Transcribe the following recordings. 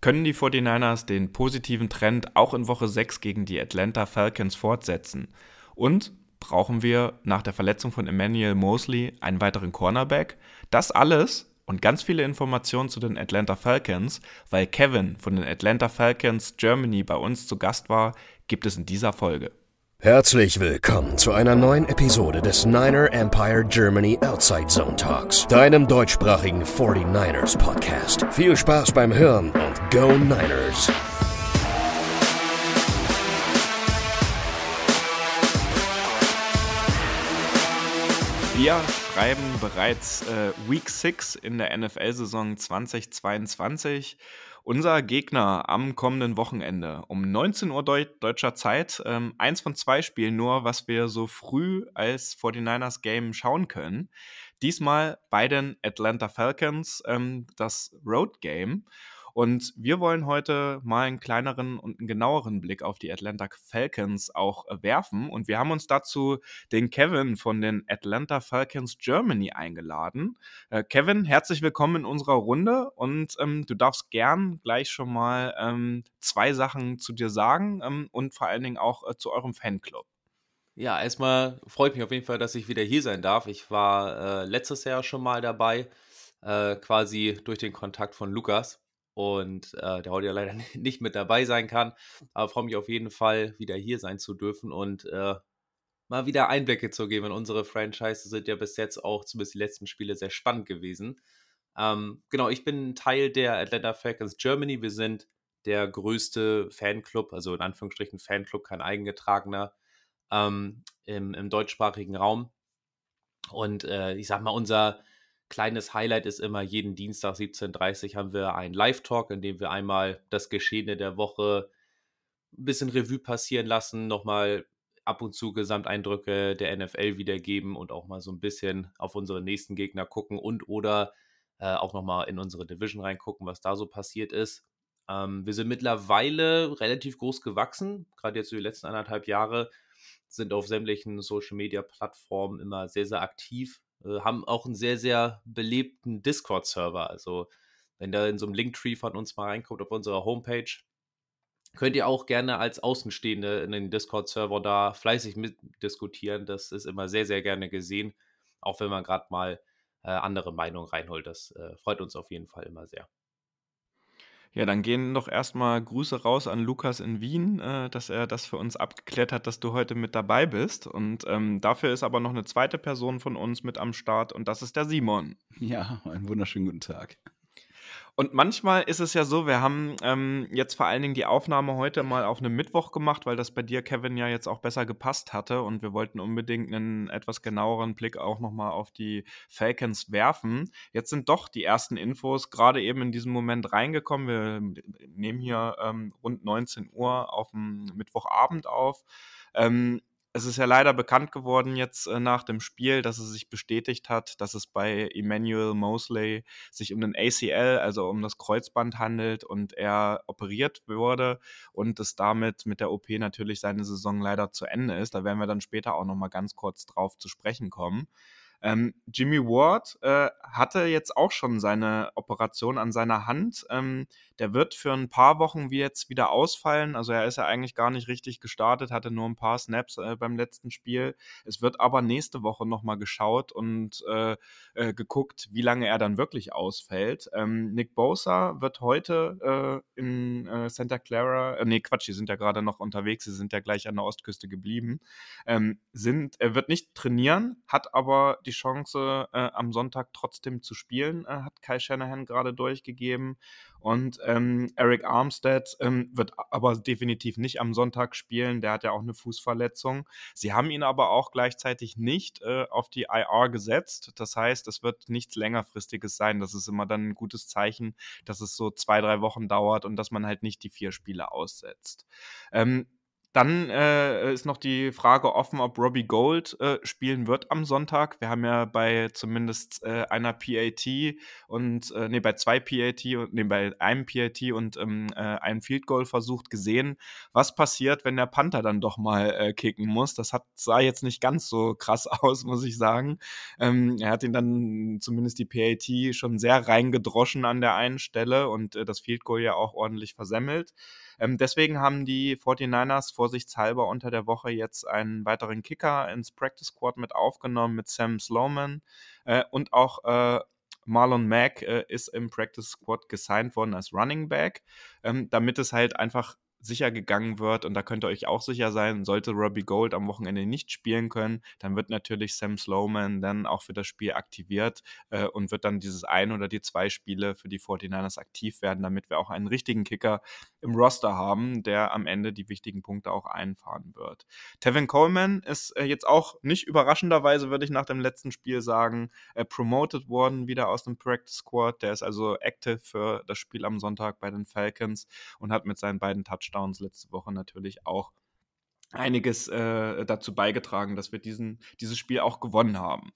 Können die 49ers den positiven Trend auch in Woche 6 gegen die Atlanta Falcons fortsetzen? Und brauchen wir nach der Verletzung von Emmanuel Mosley einen weiteren Cornerback? Das alles und ganz viele Informationen zu den Atlanta Falcons, weil Kevin von den Atlanta Falcons Germany bei uns zu Gast war, gibt es in dieser Folge. Herzlich willkommen zu einer neuen Episode des Niner Empire Germany Outside Zone Talks, deinem deutschsprachigen 49ers Podcast. Viel Spaß beim Hören und Go Niners! Wir schreiben bereits äh, Week 6 in der NFL-Saison 2022 unser Gegner am kommenden Wochenende um 19 Uhr Deu deutscher Zeit. Ähm, eins von zwei Spielen nur, was wir so früh als 49ers Game schauen können. Diesmal bei den Atlanta Falcons, ähm, das Road Game. Und wir wollen heute mal einen kleineren und einen genaueren Blick auf die Atlanta Falcons auch äh, werfen. Und wir haben uns dazu den Kevin von den Atlanta Falcons Germany eingeladen. Äh, Kevin, herzlich willkommen in unserer Runde und ähm, du darfst gern gleich schon mal ähm, zwei Sachen zu dir sagen ähm, und vor allen Dingen auch äh, zu eurem Fanclub. Ja, erstmal freut mich auf jeden Fall, dass ich wieder hier sein darf. Ich war äh, letztes Jahr schon mal dabei, äh, quasi durch den Kontakt von Lukas und äh, der heute ja leider nicht mit dabei sein kann. Aber freue mich auf jeden Fall, wieder hier sein zu dürfen und äh, mal wieder Einblicke zu geben in unsere Franchise. Sind ja bis jetzt auch zumindest die letzten Spiele sehr spannend gewesen. Ähm, genau, ich bin Teil der Atlanta Falcons Germany. Wir sind der größte Fanclub, also in Anführungsstrichen Fanclub, kein eingetragener, ähm, im, im deutschsprachigen Raum. Und äh, ich sag mal, unser Kleines Highlight ist immer, jeden Dienstag 17.30 Uhr haben wir einen Live-Talk, in dem wir einmal das Geschehene der Woche ein bisschen Revue passieren lassen, nochmal ab und zu Gesamteindrücke der NFL wiedergeben und auch mal so ein bisschen auf unsere nächsten Gegner gucken und oder äh, auch nochmal in unsere Division reingucken, was da so passiert ist. Ähm, wir sind mittlerweile relativ groß gewachsen, gerade jetzt über die letzten anderthalb Jahre, sind auf sämtlichen Social-Media-Plattformen immer sehr, sehr aktiv, äh, haben auch einen sehr, sehr belebten Discord-Server. Also, wenn da in so einem Linktree von uns mal reinkommt auf unserer Homepage, könnt ihr auch gerne als Außenstehende in den Discord-Server da fleißig mitdiskutieren. Das ist immer sehr, sehr gerne gesehen, auch wenn man gerade mal äh, andere Meinungen reinholt. Das äh, freut uns auf jeden Fall immer sehr. Ja, dann gehen doch erstmal Grüße raus an Lukas in Wien, äh, dass er das für uns abgeklärt hat, dass du heute mit dabei bist. Und ähm, dafür ist aber noch eine zweite Person von uns mit am Start und das ist der Simon. Ja, einen wunderschönen guten Tag. Und manchmal ist es ja so, wir haben ähm, jetzt vor allen Dingen die Aufnahme heute mal auf einem Mittwoch gemacht, weil das bei dir, Kevin, ja jetzt auch besser gepasst hatte und wir wollten unbedingt einen etwas genaueren Blick auch nochmal auf die Falcons werfen. Jetzt sind doch die ersten Infos gerade eben in diesem Moment reingekommen. Wir nehmen hier ähm, rund 19 Uhr auf dem Mittwochabend auf. Ähm, es ist ja leider bekannt geworden jetzt äh, nach dem Spiel, dass es sich bestätigt hat, dass es bei Emmanuel Mosley sich um den ACL, also um das Kreuzband handelt und er operiert wurde und es damit mit der OP natürlich seine Saison leider zu Ende ist. Da werden wir dann später auch noch mal ganz kurz drauf zu sprechen kommen. Ähm, Jimmy Ward äh, hatte jetzt auch schon seine Operation an seiner Hand. Ähm, der wird für ein paar Wochen wie jetzt wieder ausfallen. Also er ist ja eigentlich gar nicht richtig gestartet, hatte nur ein paar Snaps äh, beim letzten Spiel. Es wird aber nächste Woche nochmal geschaut und äh, äh, geguckt, wie lange er dann wirklich ausfällt. Ähm, Nick Bosa wird heute äh, in äh, Santa Clara, äh, nee Quatsch, die sind ja gerade noch unterwegs, sie sind ja gleich an der Ostküste geblieben. Ähm, sind, er wird nicht trainieren, hat aber die Chance, äh, am Sonntag trotzdem zu spielen, äh, hat Kai Shanahan gerade durchgegeben. Und ähm, Eric Armstead ähm, wird aber definitiv nicht am Sonntag spielen. Der hat ja auch eine Fußverletzung. Sie haben ihn aber auch gleichzeitig nicht äh, auf die IR gesetzt. Das heißt, es wird nichts längerfristiges sein. Das ist immer dann ein gutes Zeichen, dass es so zwei, drei Wochen dauert und dass man halt nicht die vier Spiele aussetzt. Ähm, dann äh, ist noch die Frage offen, ob Robbie Gold äh, spielen wird am Sonntag. Wir haben ja bei zumindest äh, einer PAT und, äh, nee, bei zwei PAT und, nee, bei einem PAT und ähm, äh, einem Field Goal versucht gesehen, was passiert, wenn der Panther dann doch mal äh, kicken muss. Das hat, sah jetzt nicht ganz so krass aus, muss ich sagen. Ähm, er hat ihn dann zumindest die PAT schon sehr reingedroschen an der einen Stelle und das Field Goal ja auch ordentlich versemmelt. Ähm, deswegen haben die 49ers vorsichtshalber unter der Woche jetzt einen weiteren Kicker ins Practice Squad mit aufgenommen mit Sam Sloman. Äh, und auch äh, Marlon Mack äh, ist im Practice Squad gesigned worden als Running Back, ähm, damit es halt einfach sicher gegangen wird, und da könnt ihr euch auch sicher sein, sollte Robbie Gold am Wochenende nicht spielen können, dann wird natürlich Sam Slowman dann auch für das Spiel aktiviert äh, und wird dann dieses ein oder die zwei Spiele für die 49ers aktiv werden, damit wir auch einen richtigen Kicker im Roster haben, der am Ende die wichtigen Punkte auch einfahren wird. Tevin Coleman ist äh, jetzt auch nicht überraschenderweise, würde ich nach dem letzten Spiel sagen, äh, promoted worden wieder aus dem Practice Squad. Der ist also active für das Spiel am Sonntag bei den Falcons und hat mit seinen beiden Touchdowns Touchdowns letzte Woche natürlich auch einiges äh, dazu beigetragen, dass wir diesen, dieses Spiel auch gewonnen haben.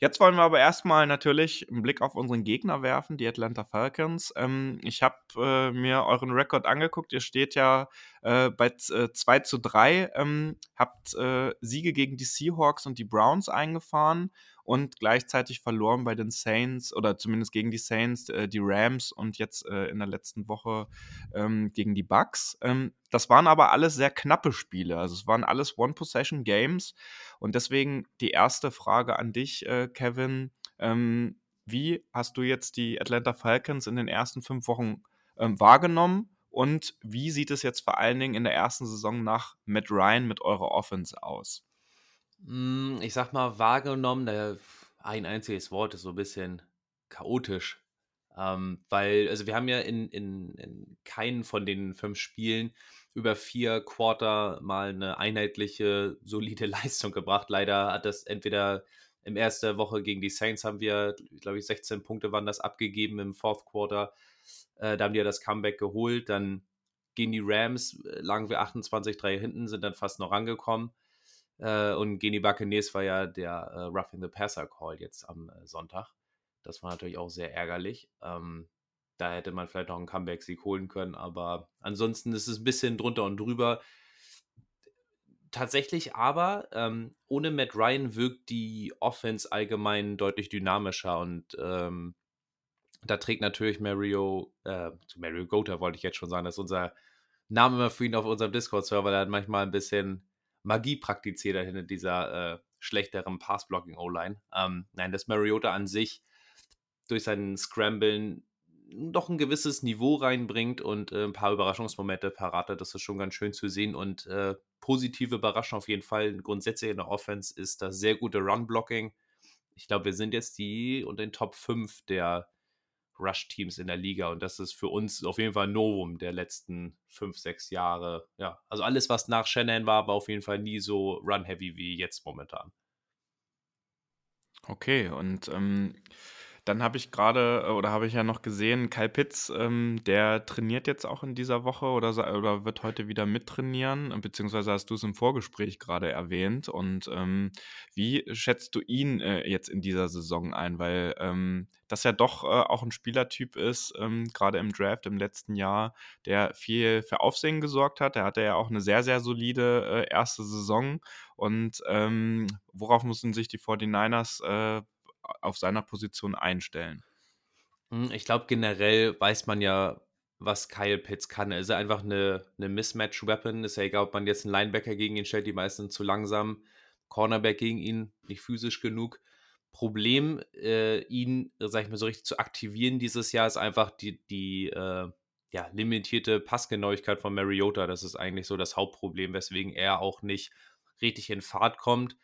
Jetzt wollen wir aber erstmal natürlich einen Blick auf unseren Gegner werfen, die Atlanta Falcons. Ähm, ich habe äh, mir euren Rekord angeguckt. Ihr steht ja äh, bei äh, 2 zu 3, ähm, habt äh, Siege gegen die Seahawks und die Browns eingefahren und gleichzeitig verloren bei den Saints oder zumindest gegen die Saints, äh, die Rams und jetzt äh, in der letzten Woche ähm, gegen die Bucks. Ähm, das waren aber alles sehr knappe Spiele. Also es waren alles One-Possession-Games. Und deswegen die erste Frage an dich, äh, Kevin. Ähm, wie hast du jetzt die Atlanta Falcons in den ersten fünf Wochen ähm, wahrgenommen? Und wie sieht es jetzt vor allen Dingen in der ersten Saison nach Matt Ryan mit eurer Offense aus? Hm, ich sag mal, wahrgenommen, da ein einziges Wort ist so ein bisschen chaotisch. Ähm, weil, also wir haben ja in, in, in keinen von den fünf Spielen über vier Quarter mal eine einheitliche, solide Leistung gebracht. Leider hat das entweder in erster Woche gegen die Saints haben wir, glaube ich, 16 Punkte waren das abgegeben im Fourth Quarter. Äh, da haben die ja das Comeback geholt. Dann gegen die Rams äh, lagen wir 28-3 hinten, sind dann fast noch rangekommen. Äh, und Geni Buccaneers war ja der äh, Roughing the Passer Call jetzt am äh, Sonntag. Das war natürlich auch sehr ärgerlich. Ähm, da hätte man vielleicht noch einen Comeback-Sieg holen können, aber ansonsten ist es ein bisschen drunter und drüber. Tatsächlich aber, ähm, ohne Matt Ryan wirkt die Offense allgemein deutlich dynamischer und ähm, da trägt natürlich Mario, äh, Mario Gotha wollte ich jetzt schon sagen, das ist unser Name immer für ihn auf unserem Discord-Server, der hat manchmal ein bisschen Magie praktiziert er hinter dieser äh, schlechteren Pass-Blocking-O-Line. Ähm, nein, dass Mariota an sich durch seinen Scramblen doch ein gewisses Niveau reinbringt und äh, ein paar Überraschungsmomente parat hat. Das ist schon ganz schön zu sehen und äh, positive Überraschung auf jeden Fall. Grundsätzlich in der Offense ist das sehr gute Run-Blocking. Ich glaube, wir sind jetzt die und den Top 5 der Rush-Teams in der Liga. Und das ist für uns auf jeden Fall ein Novum der letzten fünf, sechs Jahre. Ja, also alles, was nach Shannon war, war auf jeden Fall nie so run-heavy wie jetzt momentan. Okay, und ähm, dann habe ich gerade, äh, oder habe ich ja noch gesehen, Kyle Pitts, ähm, der trainiert jetzt auch in dieser Woche oder, oder wird heute wieder mittrainieren, beziehungsweise hast du es im Vorgespräch gerade erwähnt. Und ähm, wie schätzt du ihn äh, jetzt in dieser Saison ein? Weil ähm, das ja doch äh, auch ein Spielertyp ist, ähm, gerade im Draft im letzten Jahr, der viel für Aufsehen gesorgt hat. Der hatte ja auch eine sehr, sehr solide äh, erste Saison. Und ähm, worauf mussten sich die 49ers äh, auf seiner Position einstellen? Hm, ich glaube, generell weiß man ja, was Kyle Pitts kann. Er ist einfach eine, eine Mismatch-Weapon. Ist ja egal, ob man jetzt einen Linebacker gegen ihn stellt, die meisten zu langsam. Cornerback gegen ihn, nicht physisch genug. Problem, äh, ihn, sag ich mal, so richtig zu aktivieren dieses Jahr, ist einfach die, die äh, ja, limitierte Passgenauigkeit von Mariota. Das ist eigentlich so das Hauptproblem, weswegen er auch nicht richtig in Fahrt kommt.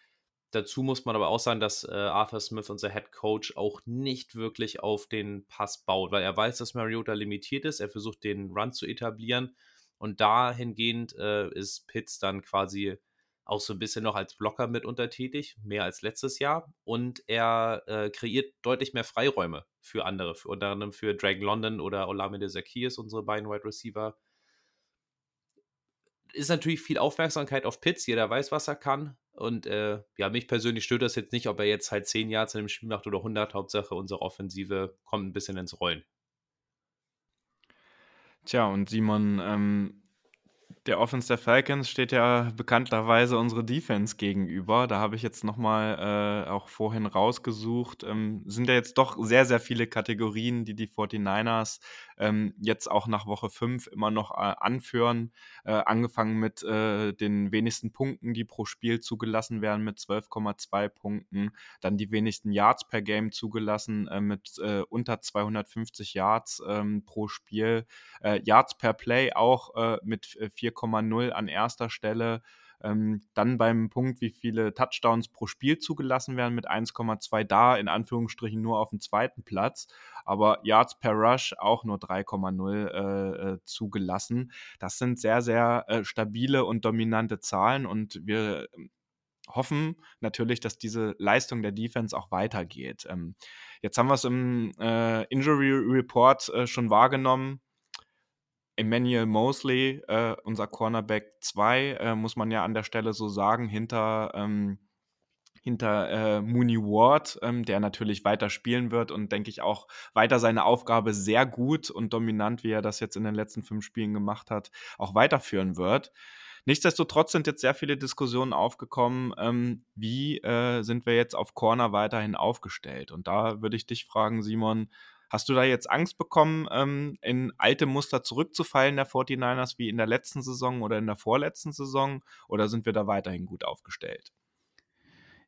Dazu muss man aber auch sagen, dass äh, Arthur Smith, unser Head Coach, auch nicht wirklich auf den Pass baut, weil er weiß, dass Mariota limitiert ist. Er versucht, den Run zu etablieren. Und dahingehend äh, ist Pitts dann quasi auch so ein bisschen noch als Blocker mit untertätig, mehr als letztes Jahr. Und er äh, kreiert deutlich mehr Freiräume für andere, für, unter anderem für Dragon London oder Olamide Zacchaeus, unsere beiden Wide Receiver ist natürlich viel Aufmerksamkeit auf Pitts. Jeder weiß, was er kann. Und äh, ja, mich persönlich stört das jetzt nicht, ob er jetzt halt 10 Yards in dem Spiel macht oder 100. Hauptsache, unsere Offensive kommt ein bisschen ins Rollen. Tja, und Simon, ähm, der Offense der Falcons steht ja bekannterweise unsere Defense gegenüber. Da habe ich jetzt nochmal äh, auch vorhin rausgesucht. Ähm, sind ja jetzt doch sehr, sehr viele Kategorien, die die 49ers ähm, jetzt auch nach Woche 5 immer noch äh, anführen. Äh, angefangen mit äh, den wenigsten Punkten, die pro Spiel zugelassen werden, mit 12,2 Punkten. Dann die wenigsten Yards per Game zugelassen, äh, mit äh, unter 250 Yards ähm, pro Spiel. Yards per Play auch mit 4, 4,0 an erster Stelle. Ähm, dann beim Punkt, wie viele Touchdowns pro Spiel zugelassen werden, mit 1,2 da, in Anführungsstrichen nur auf dem zweiten Platz. Aber Yards per Rush auch nur 3,0 äh, äh, zugelassen. Das sind sehr, sehr äh, stabile und dominante Zahlen und wir ähm, hoffen natürlich, dass diese Leistung der Defense auch weitergeht. Ähm, jetzt haben wir es im äh, Injury Report äh, schon wahrgenommen. Emmanuel Mosley, äh, unser Cornerback 2, äh, muss man ja an der Stelle so sagen, hinter, ähm, hinter äh, Mooney Ward, ähm, der natürlich weiter spielen wird und denke ich auch weiter seine Aufgabe sehr gut und dominant, wie er das jetzt in den letzten fünf Spielen gemacht hat, auch weiterführen wird. Nichtsdestotrotz sind jetzt sehr viele Diskussionen aufgekommen, ähm, wie äh, sind wir jetzt auf Corner weiterhin aufgestellt? Und da würde ich dich fragen, Simon, Hast du da jetzt Angst bekommen, ähm, in alte Muster zurückzufallen der 49ers wie in der letzten Saison oder in der vorletzten Saison? Oder sind wir da weiterhin gut aufgestellt?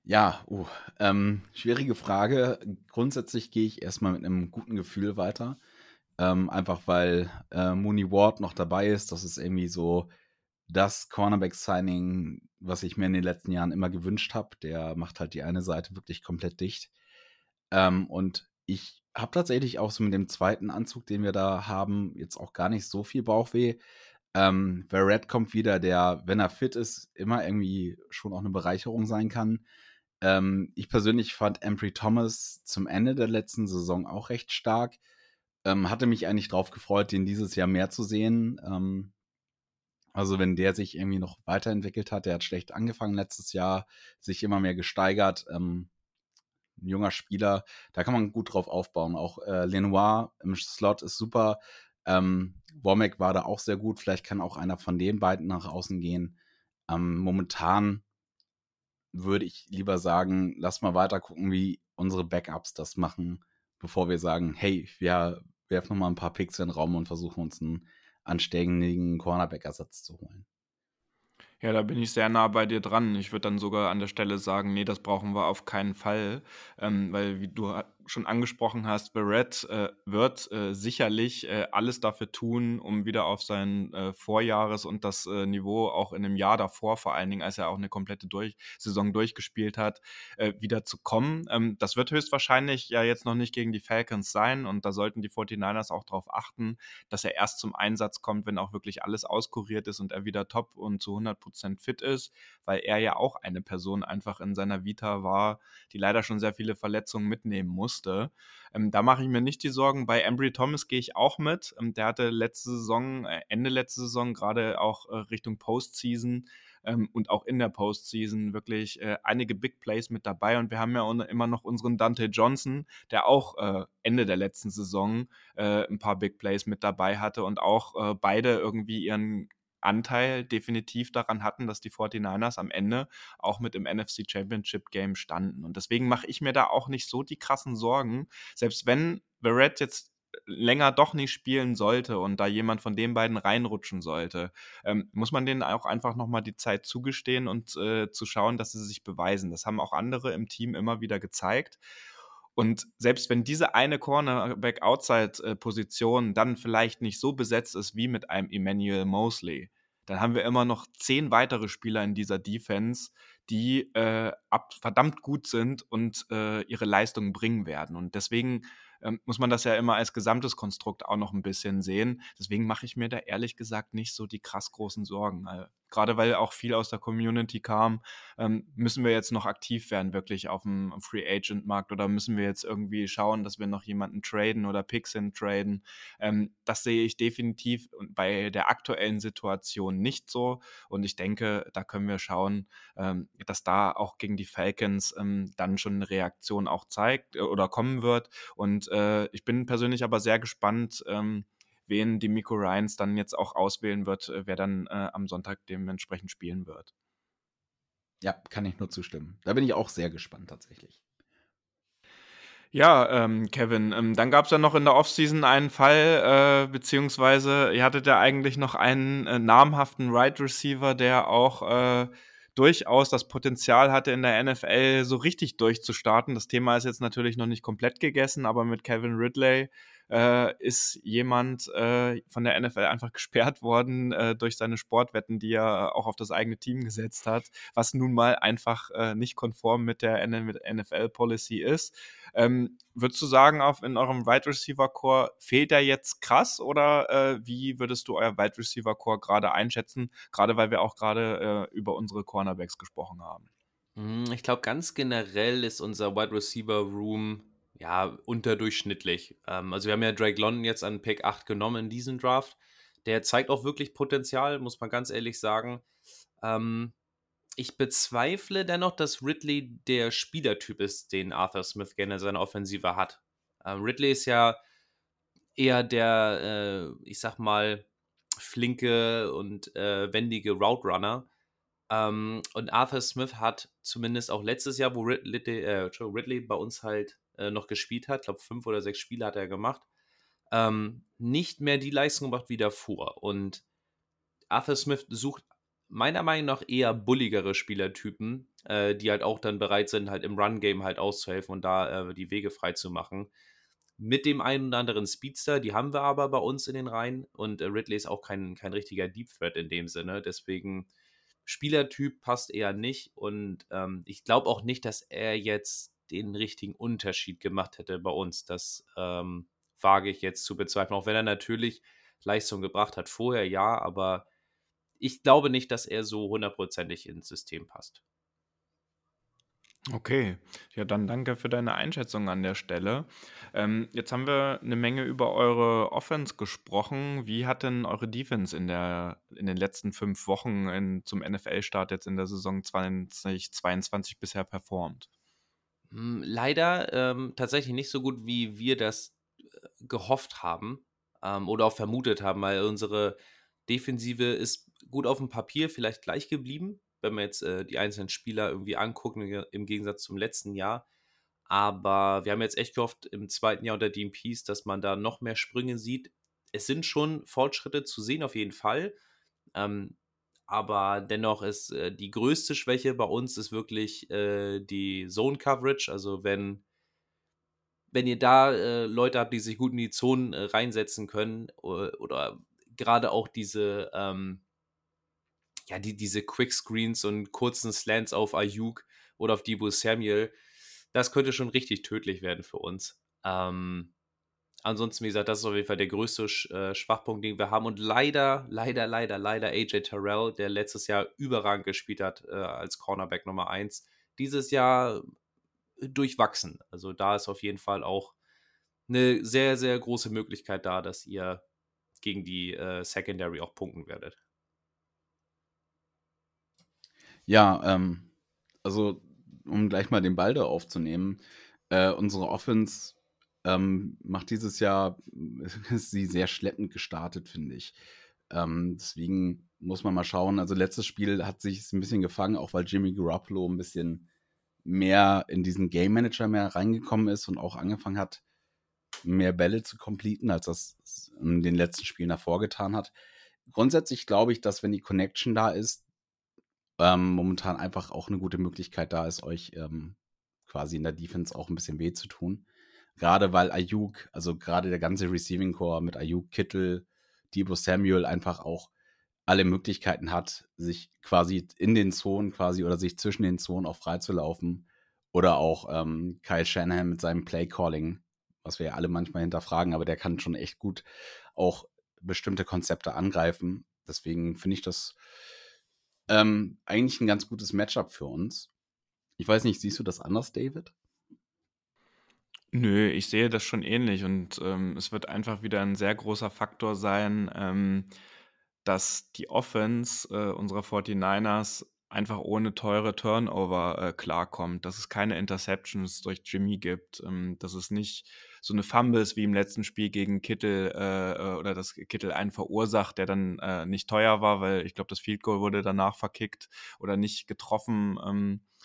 Ja, uh, ähm, schwierige Frage. Grundsätzlich gehe ich erstmal mit einem guten Gefühl weiter. Ähm, einfach weil äh, Mooney Ward noch dabei ist. Das ist irgendwie so das Cornerback-Signing, was ich mir in den letzten Jahren immer gewünscht habe. Der macht halt die eine Seite wirklich komplett dicht. Ähm, und ich habe tatsächlich auch so mit dem zweiten Anzug, den wir da haben, jetzt auch gar nicht so viel Bauchweh. Ähm, Red kommt wieder, der, wenn er fit ist, immer irgendwie schon auch eine Bereicherung sein kann. Ähm, ich persönlich fand Embry Thomas zum Ende der letzten Saison auch recht stark. Ähm, hatte mich eigentlich drauf gefreut, den dieses Jahr mehr zu sehen. Ähm, also wenn der sich irgendwie noch weiterentwickelt hat, der hat schlecht angefangen letztes Jahr, sich immer mehr gesteigert. Ähm, ein junger Spieler, da kann man gut drauf aufbauen. Auch äh, Lenoir im Slot ist super. Ähm, Womack war da auch sehr gut. Vielleicht kann auch einer von den beiden nach außen gehen. Ähm, momentan würde ich lieber sagen, lass mal weiter gucken, wie unsere Backups das machen, bevor wir sagen, hey, wir werfen noch mal ein paar Picks in den Raum und versuchen uns einen anständigen Cornerback-Ersatz zu holen. Ja, da bin ich sehr nah bei dir dran. Ich würde dann sogar an der Stelle sagen, nee, das brauchen wir auf keinen Fall, ähm, weil wie du schon angesprochen hast, Barrett äh, wird äh, sicherlich äh, alles dafür tun, um wieder auf sein äh, Vorjahres- und das äh, Niveau auch in dem Jahr davor, vor allen Dingen, als er auch eine komplette durch Saison durchgespielt hat, äh, wieder zu kommen. Ähm, das wird höchstwahrscheinlich ja jetzt noch nicht gegen die Falcons sein und da sollten die 49ers auch darauf achten, dass er erst zum Einsatz kommt, wenn auch wirklich alles auskuriert ist und er wieder top und zu 100% fit ist, weil er ja auch eine Person einfach in seiner Vita war, die leider schon sehr viele Verletzungen mitnehmen muss musste. Ähm, da mache ich mir nicht die Sorgen. Bei Embry Thomas gehe ich auch mit. Ähm, der hatte letzte Saison, äh, Ende letzte Saison, gerade auch äh, Richtung Postseason ähm, und auch in der Postseason wirklich äh, einige Big Plays mit dabei. Und wir haben ja immer noch unseren Dante Johnson, der auch äh, Ende der letzten Saison äh, ein paar Big Plays mit dabei hatte und auch äh, beide irgendwie ihren Anteil definitiv daran hatten, dass die 49ers am Ende auch mit im NFC Championship Game standen. Und deswegen mache ich mir da auch nicht so die krassen Sorgen. Selbst wenn Barrett jetzt länger doch nicht spielen sollte und da jemand von den beiden reinrutschen sollte, ähm, muss man denen auch einfach nochmal die Zeit zugestehen und äh, zu schauen, dass sie sich beweisen. Das haben auch andere im Team immer wieder gezeigt. Und selbst wenn diese eine Cornerback-Outside-Position dann vielleicht nicht so besetzt ist wie mit einem Emmanuel Mosley, dann haben wir immer noch zehn weitere Spieler in dieser Defense, die äh, ab, verdammt gut sind und äh, ihre Leistungen bringen werden. Und deswegen ähm, muss man das ja immer als gesamtes Konstrukt auch noch ein bisschen sehen. Deswegen mache ich mir da ehrlich gesagt nicht so die krass großen Sorgen. gerade weil auch viel aus der Community kam, ähm, müssen wir jetzt noch aktiv werden, wirklich auf dem Free Agent Markt oder müssen wir jetzt irgendwie schauen, dass wir noch jemanden traden oder Picks hin traden? Ähm, das sehe ich definitiv bei der aktuellen Situation nicht so und ich denke, da können wir schauen, ähm, dass da auch gegen die Falcons ähm, dann schon eine Reaktion auch zeigt äh, oder kommen wird und äh, ich bin persönlich aber sehr gespannt, ähm, wen die Miko Ryans dann jetzt auch auswählen wird, äh, wer dann äh, am Sonntag dementsprechend spielen wird. Ja, kann ich nur zustimmen. Da bin ich auch sehr gespannt tatsächlich. Ja, ähm, Kevin, ähm, dann gab es ja noch in der Offseason einen Fall, äh, beziehungsweise ihr hattet ja eigentlich noch einen äh, namhaften Right Receiver, der auch äh, durchaus das Potenzial hatte, in der NFL so richtig durchzustarten. Das Thema ist jetzt natürlich noch nicht komplett gegessen, aber mit Kevin Ridley äh, ist jemand äh, von der NFL einfach gesperrt worden äh, durch seine Sportwetten, die er auch auf das eigene Team gesetzt hat, was nun mal einfach äh, nicht konform mit der NFL-Policy ist. Ähm, würdest du sagen, auf, in eurem Wide Receiver Core fehlt er jetzt krass oder äh, wie würdest du euer Wide Receiver Core gerade einschätzen? Gerade weil wir auch gerade äh, über unsere Cornerbacks gesprochen haben. Hm, ich glaube, ganz generell ist unser Wide Receiver Room ja, unterdurchschnittlich. Ähm, also wir haben ja Drake London jetzt an Pick 8 genommen in diesem Draft. Der zeigt auch wirklich Potenzial, muss man ganz ehrlich sagen. Ähm, ich bezweifle dennoch, dass Ridley der Spielertyp ist, den Arthur Smith gerne in seiner Offensive hat. Ähm, Ridley ist ja eher der, äh, ich sag mal, flinke und äh, wendige Route Runner. Ähm, und Arthur Smith hat zumindest auch letztes Jahr, wo Ridley, äh, Ridley bei uns halt äh, noch gespielt hat, ich glaube fünf oder sechs Spiele hat er gemacht, ähm, nicht mehr die Leistung gemacht wie davor. Und Arthur Smith sucht meiner Meinung nach eher bulligere Spielertypen, äh, die halt auch dann bereit sind, halt im Run-Game halt auszuhelfen und da äh, die Wege frei zu machen. Mit dem einen oder anderen Speedster, die haben wir aber bei uns in den Reihen und äh, Ridley ist auch kein, kein richtiger Deep Threat in dem Sinne. Deswegen Spielertyp passt eher nicht und ähm, ich glaube auch nicht, dass er jetzt den richtigen Unterschied gemacht hätte bei uns. Das ähm, wage ich jetzt zu bezweifeln. Auch wenn er natürlich Leistung gebracht hat vorher, ja, aber ich glaube nicht, dass er so hundertprozentig ins System passt. Okay, ja, dann danke für deine Einschätzung an der Stelle. Ähm, jetzt haben wir eine Menge über eure Offense gesprochen. Wie hat denn eure Defense in, der, in den letzten fünf Wochen in, zum NFL-Start jetzt in der Saison 2022 bisher performt? Hm, leider ähm, tatsächlich nicht so gut, wie wir das äh, gehofft haben ähm, oder auch vermutet haben, weil unsere Defensive ist gut auf dem Papier vielleicht gleich geblieben, wenn man jetzt äh, die einzelnen Spieler irgendwie anguckt, im Gegensatz zum letzten Jahr. Aber wir haben jetzt echt gehofft im zweiten Jahr unter DMPs, dass man da noch mehr Sprünge sieht. Es sind schon Fortschritte zu sehen, auf jeden Fall. Ähm, aber dennoch ist äh, die größte Schwäche bei uns ist wirklich äh, die Zone Coverage. Also wenn, wenn ihr da äh, Leute habt, die sich gut in die Zonen äh, reinsetzen können oder, oder gerade auch diese, ähm, ja, die, diese Quick Screens und kurzen Slants auf Ayuk oder auf Debo Samuel, das könnte schon richtig tödlich werden für uns. Ähm, Ansonsten, wie gesagt, das ist auf jeden Fall der größte äh, Schwachpunkt, den wir haben. Und leider, leider, leider, leider AJ Terrell, der letztes Jahr überragend gespielt hat äh, als Cornerback Nummer 1, dieses Jahr durchwachsen. Also da ist auf jeden Fall auch eine sehr, sehr große Möglichkeit da, dass ihr gegen die äh, Secondary auch punkten werdet. Ja, ähm, also um gleich mal den Ball da aufzunehmen, äh, unsere Offense ähm, macht dieses Jahr ist sie sehr schleppend gestartet, finde ich. Ähm, deswegen muss man mal schauen. Also letztes Spiel hat sich ein bisschen gefangen, auch weil Jimmy Garoppolo ein bisschen mehr in diesen Game Manager mehr reingekommen ist und auch angefangen hat, mehr Bälle zu completen, als das in den letzten Spielen davor getan hat. Grundsätzlich glaube ich, dass wenn die Connection da ist, ähm, momentan einfach auch eine gute Möglichkeit da ist, euch ähm, quasi in der Defense auch ein bisschen weh zu tun. Gerade weil Ayuk, also gerade der ganze Receiving Core mit Ayuk, Kittel, Debo Samuel einfach auch alle Möglichkeiten hat, sich quasi in den Zonen quasi oder sich zwischen den Zonen auch freizulaufen. Oder auch ähm, Kyle Shanahan mit seinem Play Calling, was wir ja alle manchmal hinterfragen, aber der kann schon echt gut auch bestimmte Konzepte angreifen. Deswegen finde ich das ähm, eigentlich ein ganz gutes Matchup für uns. Ich weiß nicht, siehst du das anders, David? Nö, ich sehe das schon ähnlich und ähm, es wird einfach wieder ein sehr großer Faktor sein, ähm, dass die Offense äh, unserer 49ers einfach ohne teure Turnover äh, klarkommt, dass es keine Interceptions durch Jimmy gibt, ähm, dass es nicht so eine Fumbles wie im letzten Spiel gegen Kittel äh, äh, oder dass Kittel einen verursacht, der dann äh, nicht teuer war, weil ich glaube, das Field Goal wurde danach verkickt oder nicht getroffen. Ähm, äh,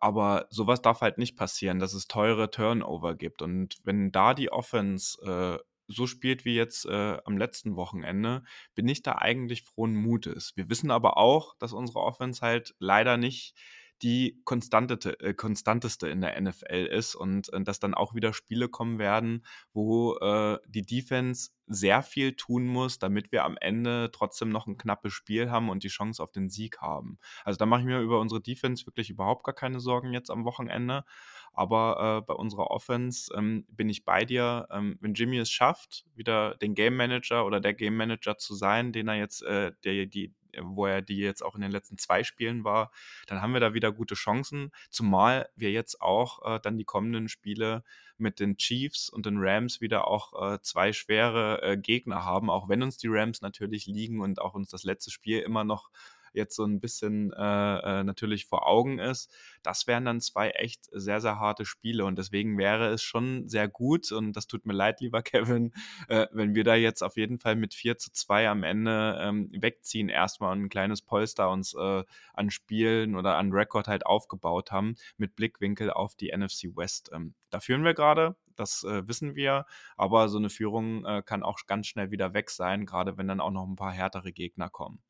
aber sowas darf halt nicht passieren, dass es teure Turnover gibt. Und wenn da die Offense äh, so spielt wie jetzt äh, am letzten Wochenende, bin ich da eigentlich frohen Mutes. Wir wissen aber auch, dass unsere Offense halt leider nicht die konstante, äh, konstanteste in der NFL ist und äh, dass dann auch wieder Spiele kommen werden, wo äh, die Defense sehr viel tun muss, damit wir am Ende trotzdem noch ein knappes Spiel haben und die Chance auf den Sieg haben. Also da mache ich mir über unsere Defense wirklich überhaupt gar keine Sorgen jetzt am Wochenende. Aber äh, bei unserer Offense ähm, bin ich bei dir. Ähm, wenn Jimmy es schafft, wieder den Game Manager oder der Game Manager zu sein, den er jetzt, äh, der, die, wo er die jetzt auch in den letzten zwei Spielen war, dann haben wir da wieder gute Chancen. Zumal wir jetzt auch äh, dann die kommenden Spiele mit den Chiefs und den Rams wieder auch äh, zwei schwere äh, Gegner haben, auch wenn uns die Rams natürlich liegen und auch uns das letzte Spiel immer noch jetzt so ein bisschen äh, äh, natürlich vor Augen ist. Das wären dann zwei echt sehr, sehr harte Spiele und deswegen wäre es schon sehr gut und das tut mir leid, lieber Kevin, äh, wenn wir da jetzt auf jeden Fall mit 4 zu 2 am Ende ähm, wegziehen, erstmal ein kleines Polster uns äh, an Spielen oder an Rekord halt aufgebaut haben mit Blickwinkel auf die NFC West. Ähm, da führen wir gerade, das äh, wissen wir, aber so eine Führung äh, kann auch ganz schnell wieder weg sein, gerade wenn dann auch noch ein paar härtere Gegner kommen.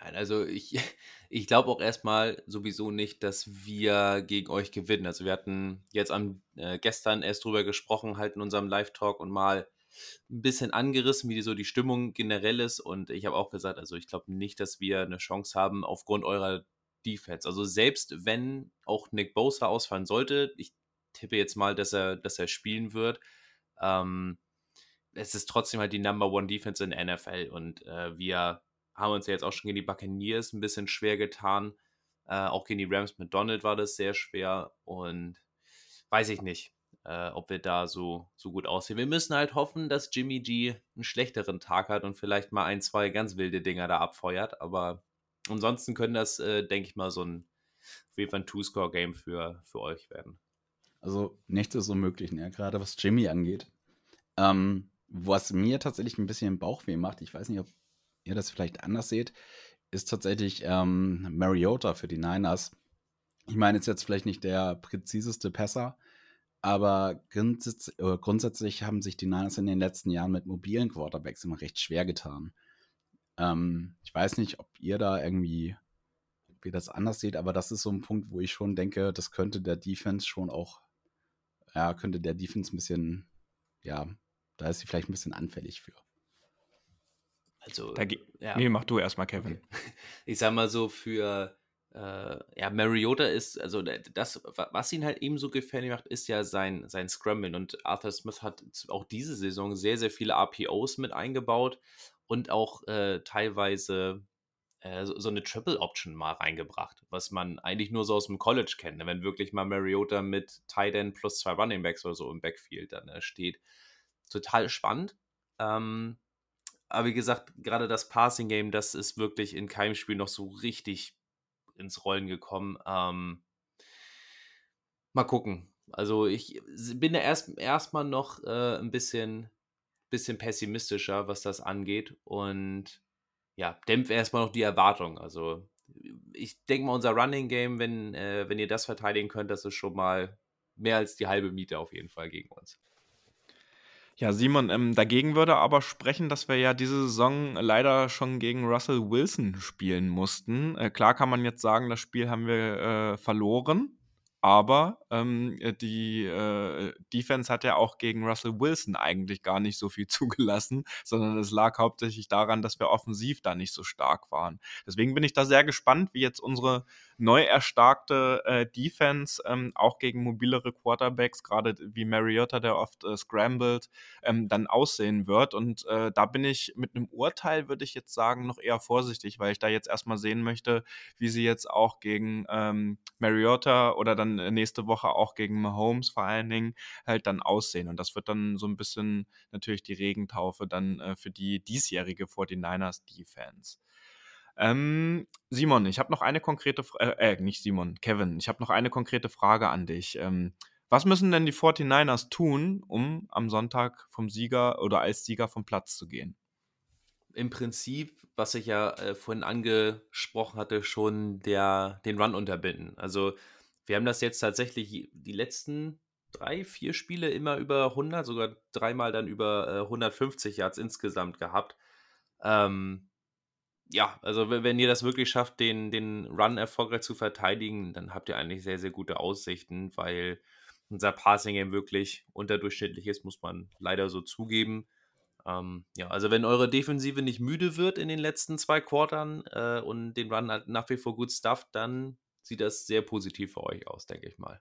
Nein, also ich, ich glaube auch erstmal sowieso nicht, dass wir gegen euch gewinnen. Also wir hatten jetzt am äh, gestern erst drüber gesprochen, halt in unserem Live-Talk und mal ein bisschen angerissen, wie so die Stimmung generell ist. Und ich habe auch gesagt, also ich glaube nicht, dass wir eine Chance haben aufgrund eurer Defense. Also selbst wenn auch Nick Bosa ausfallen sollte, ich tippe jetzt mal, dass er, dass er spielen wird. Ähm, es ist trotzdem halt die Number One Defense in der NFL und äh, wir haben uns ja jetzt auch schon gegen die Buccaneers ein bisschen schwer getan. Äh, auch gegen die Rams mit Donald war das sehr schwer und weiß ich nicht, äh, ob wir da so, so gut aussehen. Wir müssen halt hoffen, dass Jimmy G einen schlechteren Tag hat und vielleicht mal ein, zwei ganz wilde Dinger da abfeuert. Aber ansonsten können das, äh, denke ich mal, so ein auf ein Two-Score-Game für, für euch werden. Also nichts ist unmöglich, ne? gerade was Jimmy angeht. Ähm, was mir tatsächlich ein bisschen Bauchweh macht, ich weiß nicht, ob ihr das vielleicht anders seht, ist tatsächlich ähm, Mariota für die Niners. Ich meine, ist jetzt vielleicht nicht der präziseste Passer, aber grundsätz äh, grundsätzlich haben sich die Niners in den letzten Jahren mit mobilen Quarterbacks immer recht schwer getan. Ähm, ich weiß nicht, ob ihr da irgendwie, ob ihr das anders seht, aber das ist so ein Punkt, wo ich schon denke, das könnte der Defense schon auch, ja, könnte der Defense ein bisschen, ja, da ist sie vielleicht ein bisschen anfällig für. Also, ja. Nee, mach du erstmal, Kevin. Okay. Ich sag mal so, für äh, ja, Mariota ist, also das, was ihn halt eben so gefährlich macht, ist ja sein, sein Scrambling. Und Arthur Smith hat auch diese Saison sehr, sehr viele RPOs mit eingebaut und auch äh, teilweise äh, so, so, eine Triple Option mal reingebracht, was man eigentlich nur so aus dem College kennt. Ne? Wenn wirklich mal Mariota mit Tight End plus zwei Running Backs oder so im Backfield dann äh, steht. Total spannend. Ähm, aber wie gesagt, gerade das Passing Game, das ist wirklich in keinem Spiel noch so richtig ins Rollen gekommen. Ähm, mal gucken. Also ich bin da erst erstmal noch äh, ein bisschen, bisschen pessimistischer, was das angeht. Und ja, dämpfe erstmal noch die Erwartung. Also ich denke mal, unser Running Game, wenn, äh, wenn ihr das verteidigen könnt, das ist schon mal mehr als die halbe Miete auf jeden Fall gegen uns. Ja, Simon, ähm, dagegen würde aber sprechen, dass wir ja diese Saison leider schon gegen Russell Wilson spielen mussten. Äh, klar kann man jetzt sagen, das Spiel haben wir äh, verloren, aber ähm, äh, die äh, Defense hat ja auch gegen Russell Wilson eigentlich gar nicht so viel zugelassen, sondern es lag hauptsächlich daran, dass wir offensiv da nicht so stark waren. Deswegen bin ich da sehr gespannt, wie jetzt unsere neu erstarkte äh, Defense ähm, auch gegen mobilere Quarterbacks, gerade wie Mariota, der oft äh, scrambled, ähm, dann aussehen wird. Und äh, da bin ich mit einem Urteil, würde ich jetzt sagen, noch eher vorsichtig, weil ich da jetzt erstmal sehen möchte, wie sie jetzt auch gegen ähm, Mariota oder dann nächste Woche auch gegen Mahomes vor allen Dingen halt dann aussehen. Und das wird dann so ein bisschen natürlich die Regentaufe dann äh, für die diesjährige 49ers Defense. Ähm, Simon, ich habe noch eine konkrete Frage, äh, äh, nicht Simon, Kevin, ich habe noch eine konkrete Frage an dich. Ähm, was müssen denn die 49ers tun, um am Sonntag vom Sieger oder als Sieger vom Platz zu gehen? Im Prinzip, was ich ja äh, vorhin angesprochen hatte, schon der, den Run unterbinden. Also wir haben das jetzt tatsächlich die letzten drei, vier Spiele immer über 100, sogar dreimal dann über äh, 150 Yards insgesamt gehabt. Ähm, ja, also wenn ihr das wirklich schafft, den, den Run erfolgreich zu verteidigen, dann habt ihr eigentlich sehr, sehr gute Aussichten, weil unser Passing Game wirklich unterdurchschnittlich ist, muss man leider so zugeben. Ähm, ja, also wenn eure Defensive nicht müde wird in den letzten zwei Quartern äh, und den Run halt nach wie vor gut stufft, dann sieht das sehr positiv für euch aus, denke ich mal.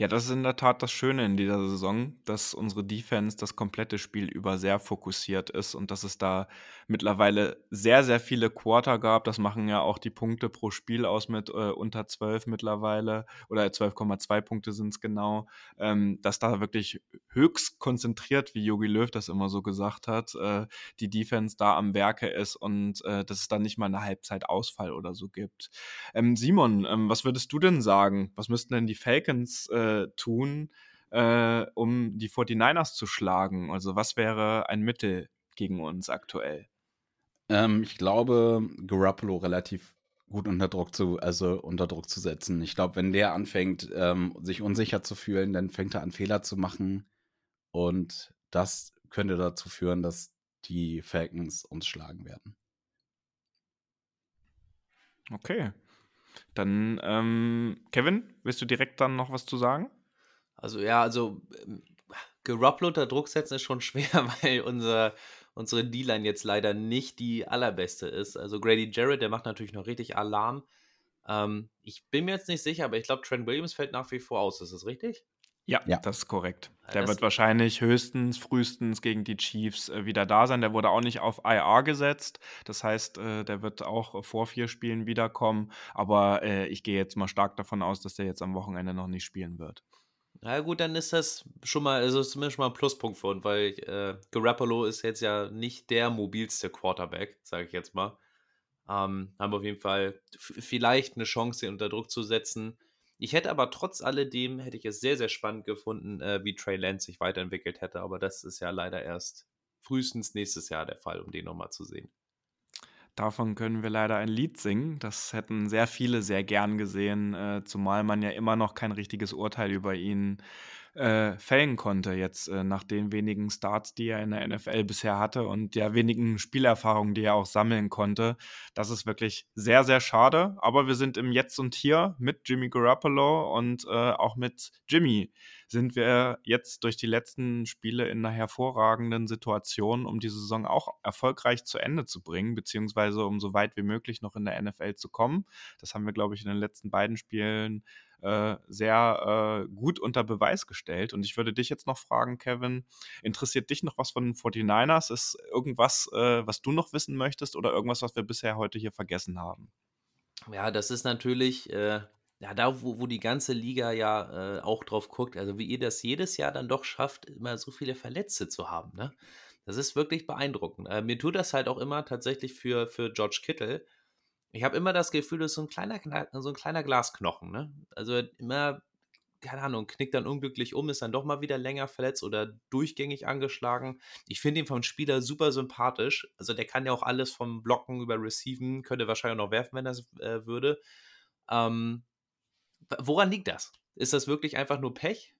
Ja, das ist in der Tat das Schöne in dieser Saison, dass unsere Defense das komplette Spiel über sehr fokussiert ist und dass es da mittlerweile sehr, sehr viele Quarter gab. Das machen ja auch die Punkte pro Spiel aus mit äh, unter 12 mittlerweile oder 12,2 Punkte sind es genau, ähm, dass da wirklich höchst konzentriert, wie Yogi Löw das immer so gesagt hat, äh, die Defense da am Werke ist und äh, dass es dann nicht mal eine Halbzeitausfall oder so gibt. Ähm, Simon, ähm, was würdest du denn sagen? Was müssten denn die Falcons äh, äh, tun, äh, um die 49ers zu schlagen? Also was wäre ein Mittel gegen uns aktuell? Ähm, ich glaube, Garoppolo relativ gut unter Druck zu, also unter Druck zu setzen. Ich glaube, wenn der anfängt, ähm, sich unsicher zu fühlen, dann fängt er an, Fehler zu machen. Und das könnte dazu führen, dass die Falcons uns schlagen werden. Okay. Dann, ähm, Kevin, willst du direkt dann noch was zu sagen? Also ja, also ähm, Garoppolo unter Druck setzen ist schon schwer, weil unser, unsere D-Line jetzt leider nicht die allerbeste ist. Also Grady Jarrett, der macht natürlich noch richtig Alarm. Ähm, ich bin mir jetzt nicht sicher, aber ich glaube, Trent Williams fällt nach wie vor aus. Ist das richtig? Ja, ja, das ist korrekt. Der das wird wahrscheinlich höchstens, frühestens gegen die Chiefs äh, wieder da sein. Der wurde auch nicht auf IR gesetzt. Das heißt, äh, der wird auch vor vier Spielen wiederkommen. Aber äh, ich gehe jetzt mal stark davon aus, dass der jetzt am Wochenende noch nicht spielen wird. Na gut, dann ist das schon mal, also zumindest schon mal ein Pluspunkt für uns, weil äh, Garoppolo ist jetzt ja nicht der mobilste Quarterback, sage ich jetzt mal. Ähm, haben wir auf jeden Fall vielleicht eine Chance, ihn unter Druck zu setzen. Ich hätte aber trotz alledem, hätte ich es sehr, sehr spannend gefunden, äh, wie Trey Lance sich weiterentwickelt hätte. Aber das ist ja leider erst frühestens nächstes Jahr der Fall, um den nochmal zu sehen. Davon können wir leider ein Lied singen. Das hätten sehr viele sehr gern gesehen, äh, zumal man ja immer noch kein richtiges Urteil über ihn äh, fällen konnte, jetzt äh, nach den wenigen Starts, die er in der NFL bisher hatte und der wenigen Spielerfahrungen, die er auch sammeln konnte. Das ist wirklich sehr, sehr schade. Aber wir sind im Jetzt und Hier mit Jimmy Garoppolo und äh, auch mit Jimmy sind wir jetzt durch die letzten Spiele in einer hervorragenden Situation, um die Saison auch erfolgreich zu Ende zu bringen, beziehungsweise um so weit wie möglich noch in der NFL zu kommen. Das haben wir, glaube ich, in den letzten beiden Spielen äh, sehr äh, gut unter Beweis gestellt. Und ich würde dich jetzt noch fragen, Kevin, interessiert dich noch was von den 49ers? Ist irgendwas, äh, was du noch wissen möchtest oder irgendwas, was wir bisher heute hier vergessen haben? Ja, das ist natürlich, äh, ja, da, wo, wo die ganze Liga ja äh, auch drauf guckt, also wie ihr das jedes Jahr dann doch schafft, immer so viele Verletzte zu haben, ne? Das ist wirklich beeindruckend. Äh, mir tut das halt auch immer tatsächlich für, für George Kittle, ich habe immer das Gefühl, das ist so ein kleiner, so ein kleiner Glasknochen, ne? Also immer, keine Ahnung, knickt dann unglücklich um, ist dann doch mal wieder länger verletzt oder durchgängig angeschlagen. Ich finde ihn vom Spieler super sympathisch. Also der kann ja auch alles vom Blocken über Receiven, könnte wahrscheinlich noch werfen, wenn er äh, würde. Ähm, woran liegt das? Ist das wirklich einfach nur Pech?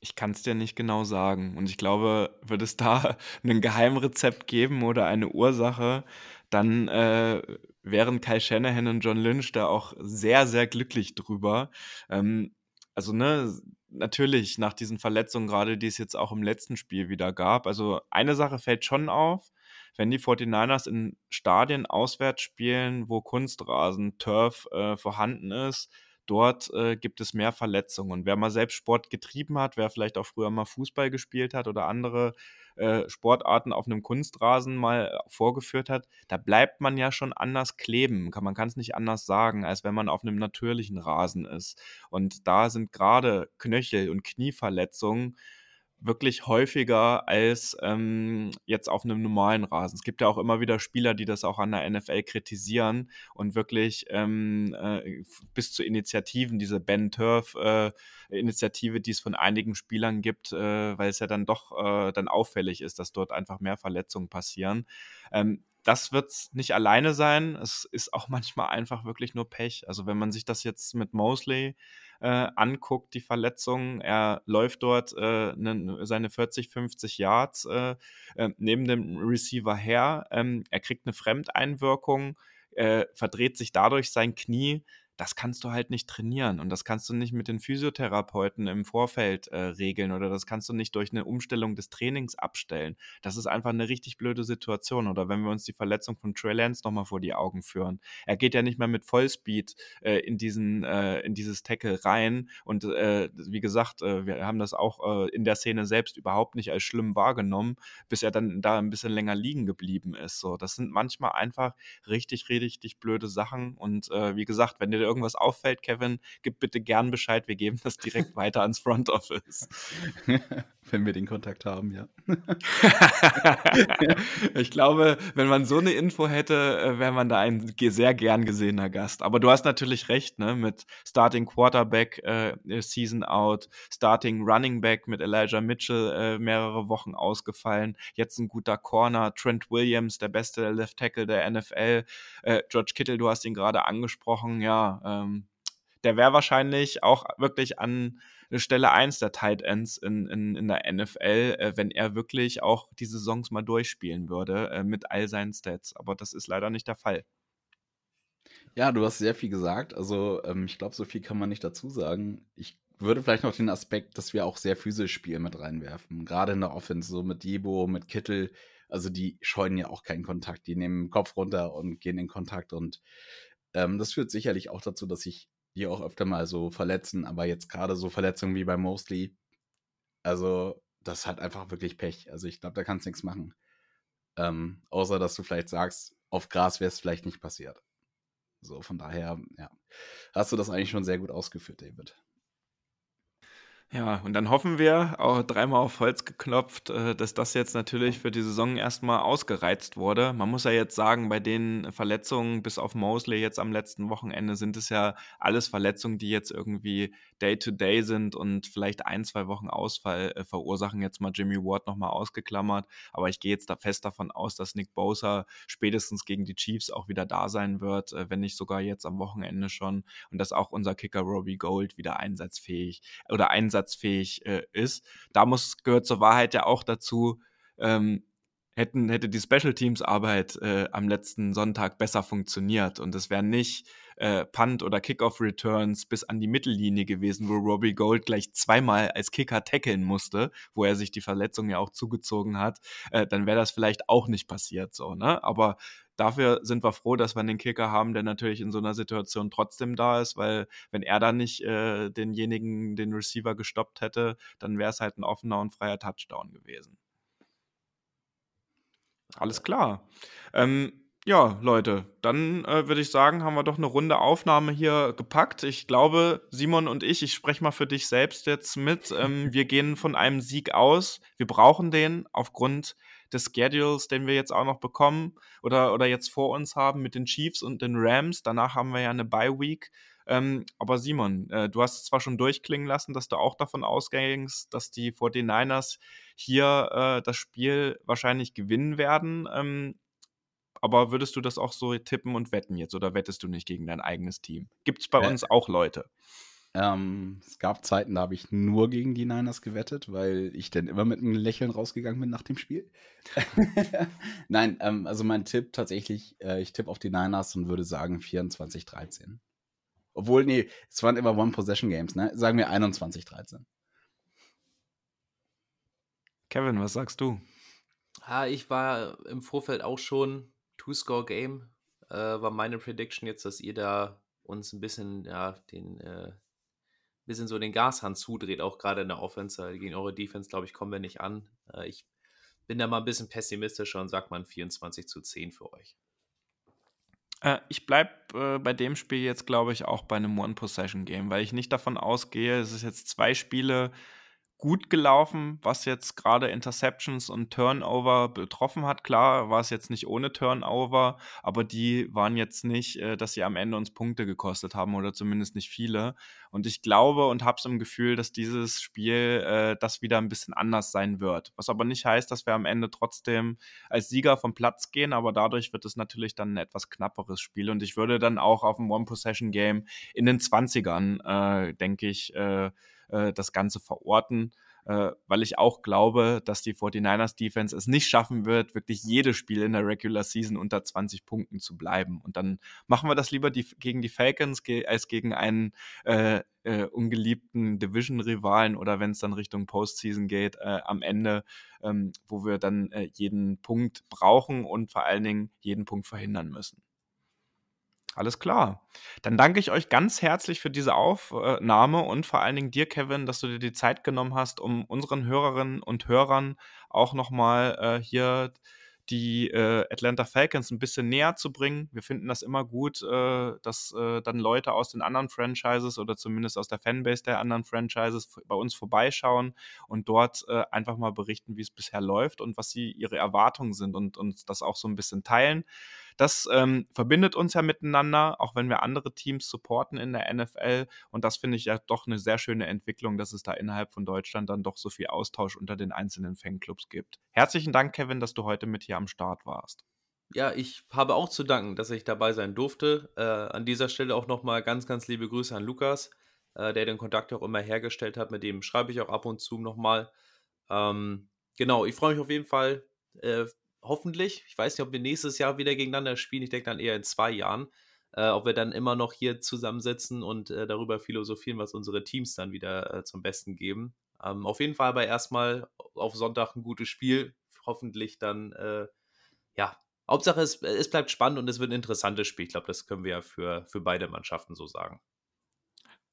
Ich kann es dir nicht genau sagen. Und ich glaube, würde es da ein Geheimrezept geben oder eine Ursache, dann äh, wären Kai Shanahan und John Lynch da auch sehr, sehr glücklich drüber. Ähm, also, ne, natürlich nach diesen Verletzungen, gerade die es jetzt auch im letzten Spiel wieder gab. Also, eine Sache fällt schon auf. wenn die 49ers in Stadien auswärts spielen, wo Kunstrasen, Turf äh, vorhanden ist, dort äh, gibt es mehr Verletzungen. Und wer mal selbst Sport getrieben hat, wer vielleicht auch früher mal Fußball gespielt hat oder andere äh, Sportarten auf einem Kunstrasen mal vorgeführt hat, da bleibt man ja schon anders kleben. Man kann es nicht anders sagen, als wenn man auf einem natürlichen Rasen ist. Und da sind gerade Knöchel- und Knieverletzungen wirklich häufiger als ähm, jetzt auf einem normalen Rasen. Es gibt ja auch immer wieder Spieler, die das auch an der NFL kritisieren und wirklich ähm, äh, bis zu Initiativen, diese Ben Turf äh, die es von einigen Spielern gibt, äh, weil es ja dann doch äh, dann auffällig ist, dass dort einfach mehr Verletzungen passieren. Ähm, das wird nicht alleine sein. Es ist auch manchmal einfach wirklich nur Pech. Also wenn man sich das jetzt mit Mosley äh, anguckt, die Verletzung, er läuft dort äh, ne, seine 40, 50 Yards äh, äh, neben dem Receiver her. Ähm, er kriegt eine Fremdeinwirkung, äh, verdreht sich dadurch sein Knie das kannst du halt nicht trainieren und das kannst du nicht mit den Physiotherapeuten im Vorfeld äh, regeln oder das kannst du nicht durch eine Umstellung des Trainings abstellen. Das ist einfach eine richtig blöde Situation. Oder wenn wir uns die Verletzung von Trey Lance nochmal vor die Augen führen. Er geht ja nicht mehr mit Vollspeed äh, in, diesen, äh, in dieses Tackle rein und äh, wie gesagt, äh, wir haben das auch äh, in der Szene selbst überhaupt nicht als schlimm wahrgenommen, bis er dann da ein bisschen länger liegen geblieben ist. So, das sind manchmal einfach richtig, richtig blöde Sachen und wie gesagt, wenn dir dir irgendwas auffällt, Kevin, gib bitte gern Bescheid. Wir geben das direkt weiter ans Front Office. wenn wir den Kontakt haben, ja. ich glaube, wenn man so eine Info hätte, äh, wäre man da ein sehr gern gesehener Gast. Aber du hast natürlich recht, ne? Mit Starting Quarterback äh, Season out, Starting Running Back mit Elijah Mitchell äh, mehrere Wochen ausgefallen. Jetzt ein guter Corner, Trent Williams, der beste Left Tackle der NFL. Äh, George Kittle, du hast ihn gerade angesprochen, ja. Ähm, der wäre wahrscheinlich auch wirklich an Stelle 1 der Tight Ends in, in, in der NFL, äh, wenn er wirklich auch die Saisons mal durchspielen würde äh, mit all seinen Stats. Aber das ist leider nicht der Fall. Ja, du hast sehr viel gesagt. Also ähm, ich glaube, so viel kann man nicht dazu sagen. Ich würde vielleicht noch den Aspekt, dass wir auch sehr physisch spielen mit reinwerfen. Gerade in der Offense, so mit Debo, mit Kittel. Also die scheuen ja auch keinen Kontakt. Die nehmen den Kopf runter und gehen in Kontakt. Und ähm, das führt sicherlich auch dazu, dass ich die auch öfter mal so verletzen, aber jetzt gerade so Verletzungen wie bei Mostly, also das hat einfach wirklich Pech. Also ich glaube, da kannst du nichts machen. Ähm, außer dass du vielleicht sagst, auf Gras wäre es vielleicht nicht passiert. So, von daher, ja, hast du das eigentlich schon sehr gut ausgeführt, David. Ja, und dann hoffen wir, auch dreimal auf Holz geklopft, äh, dass das jetzt natürlich für die Saison erstmal ausgereizt wurde. Man muss ja jetzt sagen, bei den Verletzungen bis auf Mosley jetzt am letzten Wochenende sind es ja alles Verletzungen, die jetzt irgendwie Day-to-Day -Day sind und vielleicht ein, zwei Wochen Ausfall äh, verursachen. Jetzt mal Jimmy Ward nochmal ausgeklammert. Aber ich gehe jetzt da fest davon aus, dass Nick Bosa spätestens gegen die Chiefs auch wieder da sein wird, äh, wenn nicht sogar jetzt am Wochenende schon. Und dass auch unser Kicker Robbie Gold wieder einsatzfähig oder einsatzfähig einsatzfähig äh, ist. Da muss, gehört zur Wahrheit ja auch dazu, ähm, hätten, hätte die Special Teams Arbeit äh, am letzten Sonntag besser funktioniert und es wären nicht äh, Punt oder Kickoff Returns bis an die Mittellinie gewesen, wo Robbie Gold gleich zweimal als Kicker tackeln musste, wo er sich die Verletzung ja auch zugezogen hat, äh, dann wäre das vielleicht auch nicht passiert so, ne? Aber dafür sind wir froh, dass wir einen Kicker haben, der natürlich in so einer Situation trotzdem da ist, weil wenn er da nicht äh, denjenigen, den Receiver gestoppt hätte, dann wäre es halt ein offener und freier Touchdown gewesen. Alles klar. Ähm, ja, Leute, dann äh, würde ich sagen, haben wir doch eine runde Aufnahme hier gepackt. Ich glaube, Simon und ich, ich spreche mal für dich selbst jetzt mit. Ähm, wir gehen von einem Sieg aus. Wir brauchen den aufgrund des Schedules, den wir jetzt auch noch bekommen oder, oder jetzt vor uns haben mit den Chiefs und den Rams. Danach haben wir ja eine Bye Week. Ähm, aber Simon, äh, du hast es zwar schon durchklingen lassen, dass du auch davon ausgehst, dass die 49ers hier äh, das Spiel wahrscheinlich gewinnen werden. Ähm, aber würdest du das auch so tippen und wetten jetzt oder wettest du nicht gegen dein eigenes Team? Gibt es bei äh, uns auch Leute? Ähm, es gab Zeiten, da habe ich nur gegen die Niners gewettet, weil ich dann immer mit einem Lächeln rausgegangen bin nach dem Spiel. Nein, ähm, also mein Tipp tatsächlich, äh, ich tippe auf die Niners und würde sagen 24-13. Obwohl, nee, es waren immer One-Possession-Games, ne? Sagen wir 21-13. Kevin, was sagst du? Ja, ich war im Vorfeld auch schon Two-Score-Game, äh, war meine Prediction jetzt, dass ihr da uns ein bisschen, ja, den, äh, bisschen so den Gashahn zudreht, auch gerade in der Offense. Gegen eure Defense, glaube ich, kommen wir nicht an. Äh, ich bin da mal ein bisschen pessimistischer und sag mal 24 zu 10 für euch. Äh, ich bleibe äh, bei dem Spiel jetzt, glaube ich, auch bei einem One-Possession-Game, weil ich nicht davon ausgehe, es ist jetzt zwei Spiele gut gelaufen, was jetzt gerade Interceptions und Turnover betroffen hat. Klar war es jetzt nicht ohne Turnover, aber die waren jetzt nicht, äh, dass sie am Ende uns Punkte gekostet haben oder zumindest nicht viele. Und ich glaube und habe es im Gefühl, dass dieses Spiel äh, das wieder ein bisschen anders sein wird. Was aber nicht heißt, dass wir am Ende trotzdem als Sieger vom Platz gehen, aber dadurch wird es natürlich dann ein etwas knapperes Spiel. Und ich würde dann auch auf ein One-Possession-Game in den 20ern, äh, denke ich, äh, äh, das Ganze verorten, äh, weil ich auch glaube, dass die 49ers Defense es nicht schaffen wird, wirklich jedes Spiel in der Regular Season unter 20 Punkten zu bleiben. Und dann machen wir das lieber die, gegen die Falcons ge als gegen einen äh, äh, ungeliebten Division-Rivalen oder wenn es dann Richtung Postseason geht, äh, am Ende, ähm, wo wir dann äh, jeden Punkt brauchen und vor allen Dingen jeden Punkt verhindern müssen. Alles klar. Dann danke ich euch ganz herzlich für diese Aufnahme und vor allen Dingen dir, Kevin, dass du dir die Zeit genommen hast, um unseren Hörerinnen und Hörern auch nochmal äh, hier die äh, Atlanta Falcons ein bisschen näher zu bringen. Wir finden das immer gut, äh, dass äh, dann Leute aus den anderen Franchises oder zumindest aus der Fanbase der anderen Franchises bei uns vorbeischauen und dort äh, einfach mal berichten, wie es bisher läuft und was sie ihre Erwartungen sind und uns das auch so ein bisschen teilen. Das ähm, verbindet uns ja miteinander, auch wenn wir andere Teams supporten in der NFL. Und das finde ich ja doch eine sehr schöne Entwicklung, dass es da innerhalb von Deutschland dann doch so viel Austausch unter den einzelnen Fanclubs gibt. Herzlichen Dank, Kevin, dass du heute mit hier am Start warst. Ja, ich habe auch zu danken, dass ich dabei sein durfte. Äh, an dieser Stelle auch nochmal ganz, ganz liebe Grüße an Lukas, äh, der den Kontakt auch immer hergestellt hat. Mit dem schreibe ich auch ab und zu nochmal. Ähm, genau, ich freue mich auf jeden Fall äh, hoffentlich. Ich weiß nicht, ob wir nächstes Jahr wieder gegeneinander spielen. Ich denke dann eher in zwei Jahren. Äh, ob wir dann immer noch hier zusammensitzen und äh, darüber philosophieren, was unsere Teams dann wieder äh, zum Besten geben. Ähm, auf jeden Fall aber erstmal auf Sonntag ein gutes Spiel. Hoffentlich dann, äh, ja, Hauptsache es, es bleibt spannend und es wird ein interessantes Spiel. Ich glaube, das können wir ja für, für beide Mannschaften so sagen.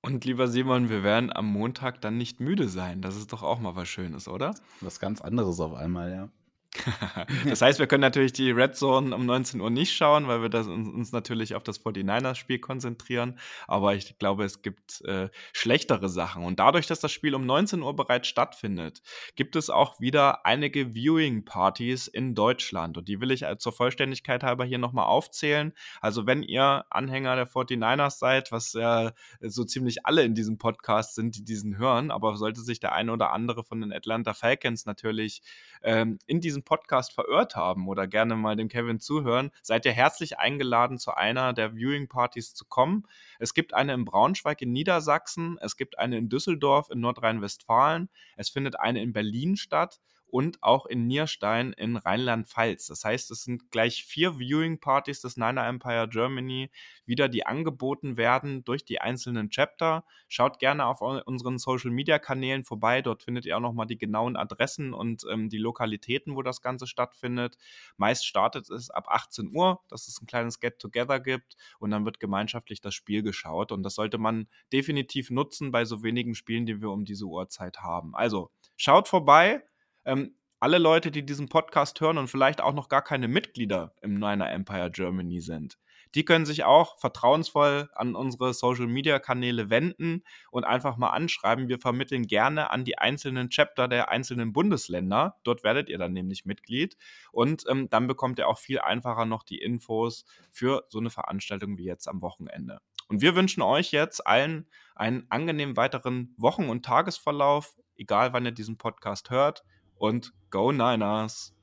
Und lieber Simon, wir werden am Montag dann nicht müde sein. Das ist doch auch mal was Schönes, oder? Was ganz anderes auf einmal, ja. das heißt, wir können natürlich die Red Zone um 19 Uhr nicht schauen, weil wir das, uns, uns natürlich auf das 49ers-Spiel konzentrieren. Aber ich glaube, es gibt äh, schlechtere Sachen. Und dadurch, dass das Spiel um 19 Uhr bereits stattfindet, gibt es auch wieder einige Viewing-Partys in Deutschland. Und die will ich zur Vollständigkeit halber hier nochmal aufzählen. Also, wenn ihr Anhänger der 49ers seid, was ja so ziemlich alle in diesem Podcast sind, die diesen hören, aber sollte sich der eine oder andere von den Atlanta Falcons natürlich ähm, in diesem Podcast verirrt haben oder gerne mal dem Kevin zuhören, seid ihr herzlich eingeladen, zu einer der Viewing-Partys zu kommen. Es gibt eine in Braunschweig in Niedersachsen, es gibt eine in Düsseldorf in Nordrhein-Westfalen, es findet eine in Berlin statt und auch in Nierstein in Rheinland-Pfalz. Das heißt, es sind gleich vier Viewing-Partys des Niner Empire Germany wieder, die angeboten werden durch die einzelnen Chapter. Schaut gerne auf unseren Social-Media-Kanälen vorbei. Dort findet ihr auch nochmal die genauen Adressen und ähm, die Lokalitäten, wo das Ganze stattfindet. Meist startet es ab 18 Uhr, dass es ein kleines Get-Together gibt und dann wird gemeinschaftlich das Spiel geschaut. Und das sollte man definitiv nutzen bei so wenigen Spielen, die wir um diese Uhrzeit haben. Also schaut vorbei ähm, alle Leute, die diesen Podcast hören und vielleicht auch noch gar keine Mitglieder im Niner Empire Germany sind, die können sich auch vertrauensvoll an unsere Social Media Kanäle wenden und einfach mal anschreiben. Wir vermitteln gerne an die einzelnen Chapter der einzelnen Bundesländer. Dort werdet ihr dann nämlich Mitglied und ähm, dann bekommt ihr auch viel einfacher noch die Infos für so eine Veranstaltung wie jetzt am Wochenende. Und wir wünschen euch jetzt allen einen angenehmen weiteren Wochen- und Tagesverlauf, egal wann ihr diesen Podcast hört und Go Niners!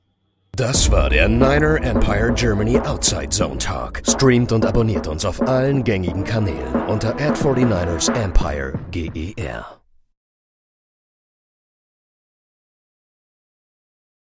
Das war der Niner Empire Germany Outside Zone Talk. Streamt und abonniert uns auf allen gängigen Kanälen unter ad 49 ersempire GER.